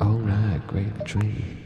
All right, great dream.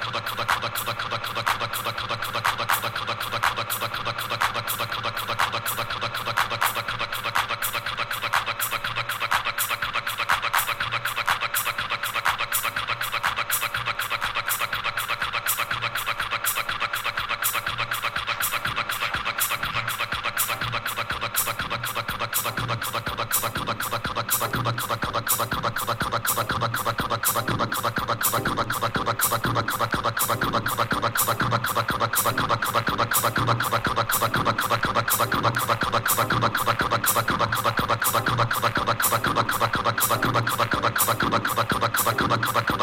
the, the, the